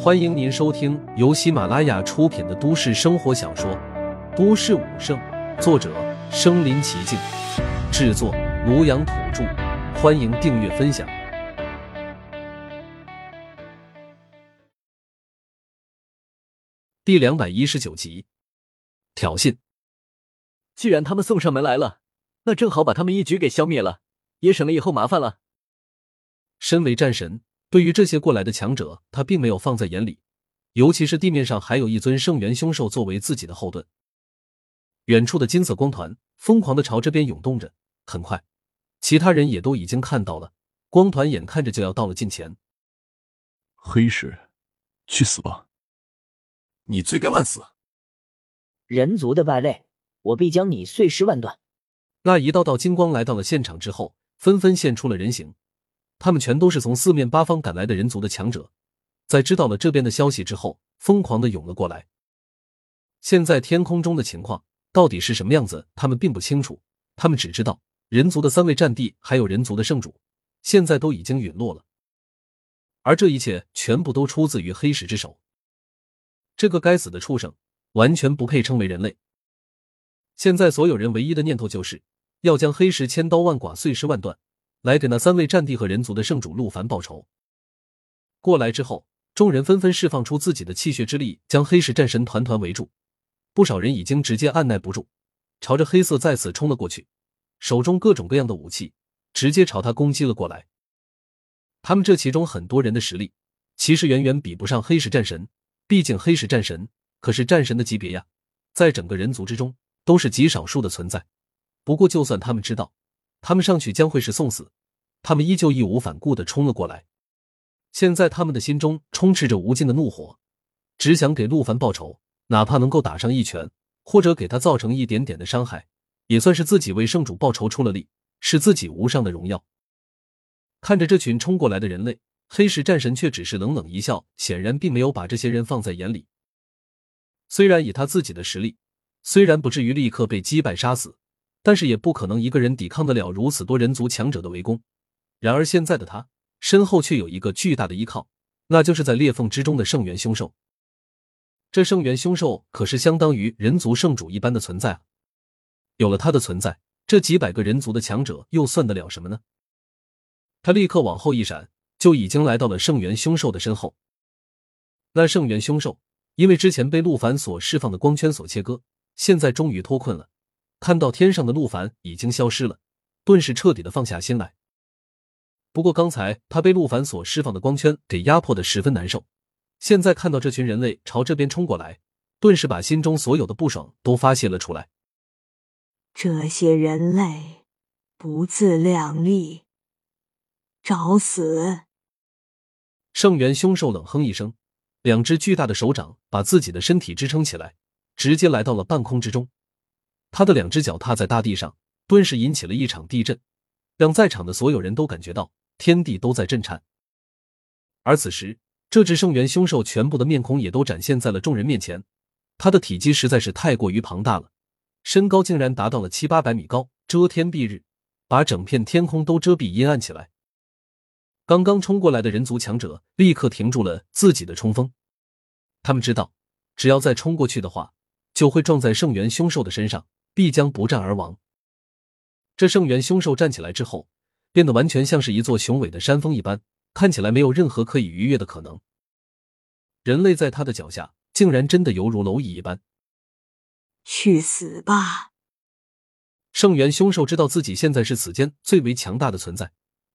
欢迎您收听由喜马拉雅出品的都市生活小说《都市武圣》，作者：身临其境，制作：庐阳土著。欢迎订阅分享。第两百一十九集，挑衅。既然他们送上门来了，那正好把他们一举给消灭了，也省了以后麻烦了。身为战神。对于这些过来的强者，他并没有放在眼里，尤其是地面上还有一尊圣元凶兽作为自己的后盾。远处的金色光团疯狂的朝这边涌动着，很快，其他人也都已经看到了，光团眼看着就要到了近前。黑石，去死吧！你罪该万死！人族的败类，我必将你碎尸万段！那一道道金光来到了现场之后，纷纷现出了人形。他们全都是从四面八方赶来的人族的强者，在知道了这边的消息之后，疯狂的涌了过来。现在天空中的情况到底是什么样子，他们并不清楚。他们只知道人族的三位战帝还有人族的圣主，现在都已经陨落了。而这一切全部都出自于黑石之手。这个该死的畜生，完全不配称为人类。现在所有人唯一的念头就是要将黑石千刀万剐，碎尸万段。来给那三位战地和人族的圣主陆凡报仇。过来之后，众人纷纷释放出自己的气血之力，将黑石战神团团围住。不少人已经直接按耐不住，朝着黑色再次冲了过去，手中各种各样的武器直接朝他攻击了过来。他们这其中很多人的实力，其实远远比不上黑石战神。毕竟黑石战神可是战神的级别呀，在整个人族之中都是极少数的存在。不过，就算他们知道。他们上去将会是送死，他们依旧义无反顾的冲了过来。现在他们的心中充斥着无尽的怒火，只想给陆凡报仇，哪怕能够打上一拳，或者给他造成一点点的伤害，也算是自己为圣主报仇出了力，是自己无上的荣耀。看着这群冲过来的人类，黑石战神却只是冷冷一笑，显然并没有把这些人放在眼里。虽然以他自己的实力，虽然不至于立刻被击败杀死。但是也不可能一个人抵抗得了如此多人族强者的围攻。然而现在的他身后却有一个巨大的依靠，那就是在裂缝之中的圣元凶兽。这圣元凶兽可是相当于人族圣主一般的存在啊！有了他的存在，这几百个人族的强者又算得了什么呢？他立刻往后一闪，就已经来到了圣元凶兽的身后。那圣元凶兽因为之前被陆凡所释放的光圈所切割，现在终于脱困了。看到天上的陆凡已经消失了，顿时彻底的放下心来。不过刚才他被陆凡所释放的光圈给压迫的十分难受，现在看到这群人类朝这边冲过来，顿时把心中所有的不爽都发泄了出来。这些人类不自量力，找死！圣元凶兽冷哼一声，两只巨大的手掌把自己的身体支撑起来，直接来到了半空之中。他的两只脚踏在大地上，顿时引起了一场地震，让在场的所有人都感觉到天地都在震颤。而此时，这只圣元凶兽全部的面孔也都展现在了众人面前。它的体积实在是太过于庞大了，身高竟然达到了七八百米高，遮天蔽日，把整片天空都遮蔽阴暗起来。刚刚冲过来的人族强者立刻停住了自己的冲锋，他们知道，只要再冲过去的话，就会撞在圣元凶兽的身上。必将不战而亡。这圣元凶兽站起来之后，变得完全像是一座雄伟的山峰一般，看起来没有任何可以逾越的可能。人类在他的脚下，竟然真的犹如蝼蚁一般。去死吧！圣元凶兽知道自己现在是此间最为强大的存在，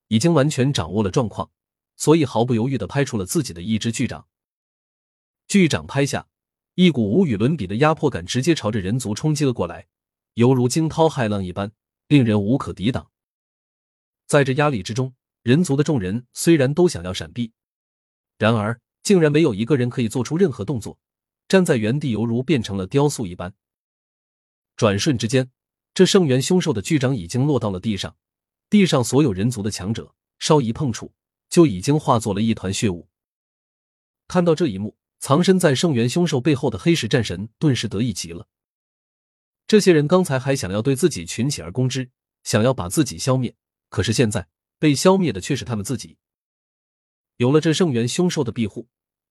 已经完全掌握了状况，所以毫不犹豫的拍出了自己的一只巨掌。巨掌拍下，一股无与伦比的压迫感直接朝着人族冲击了过来。犹如惊涛骇浪一般，令人无可抵挡。在这压力之中，人族的众人虽然都想要闪避，然而竟然没有一个人可以做出任何动作，站在原地犹如变成了雕塑一般。转瞬之间，这圣元凶兽的巨掌已经落到了地上，地上所有人族的强者稍一碰触，就已经化作了一团血雾。看到这一幕，藏身在圣元凶兽背后的黑石战神顿时得意极了。这些人刚才还想要对自己群起而攻之，想要把自己消灭，可是现在被消灭的却是他们自己。有了这圣元凶兽的庇护，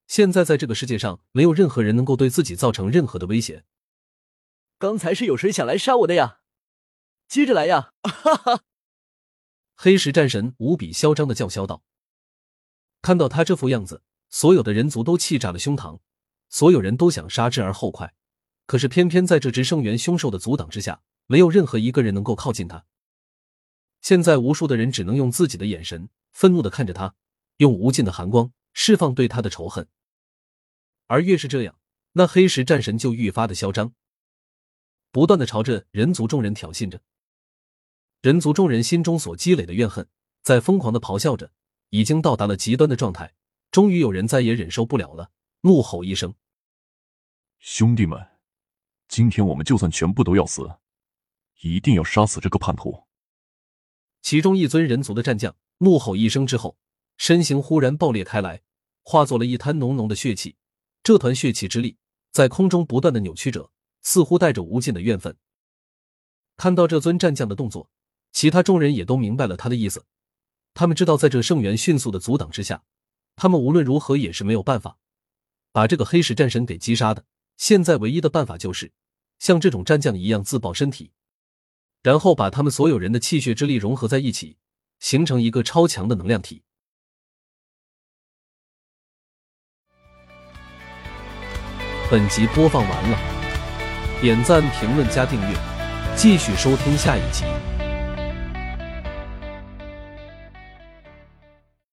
现在在这个世界上，没有任何人能够对自己造成任何的威胁。刚才是有谁想来杀我的呀？接着来呀！哈哈！黑石战神无比嚣张的叫嚣道。看到他这副样子，所有的人族都气炸了胸膛，所有人都想杀之而后快。可是偏偏在这只圣元凶兽的阻挡之下，没有任何一个人能够靠近他。现在无数的人只能用自己的眼神愤怒的看着他，用无尽的寒光释放对他的仇恨。而越是这样，那黑石战神就愈发的嚣张，不断的朝着人族众人挑衅着。人族众人心中所积累的怨恨，在疯狂的咆哮着。已经到达了极端的状态，终于有人再也忍受不了了，怒吼一声：“兄弟们，今天我们就算全部都要死，一定要杀死这个叛徒！”其中一尊人族的战将怒吼一声之后，身形忽然爆裂开来，化作了一滩浓浓的血气。这团血气之力在空中不断的扭曲着，似乎带着无尽的怨愤。看到这尊战将的动作，其他众人也都明白了他的意思。他们知道，在这圣元迅速的阻挡之下，他们无论如何也是没有办法把这个黑石战神给击杀的。现在唯一的办法就是像这种战将一样自爆身体，然后把他们所有人的气血之力融合在一起，形成一个超强的能量体。本集播放完了，点赞、评论、加订阅，继续收听下一集。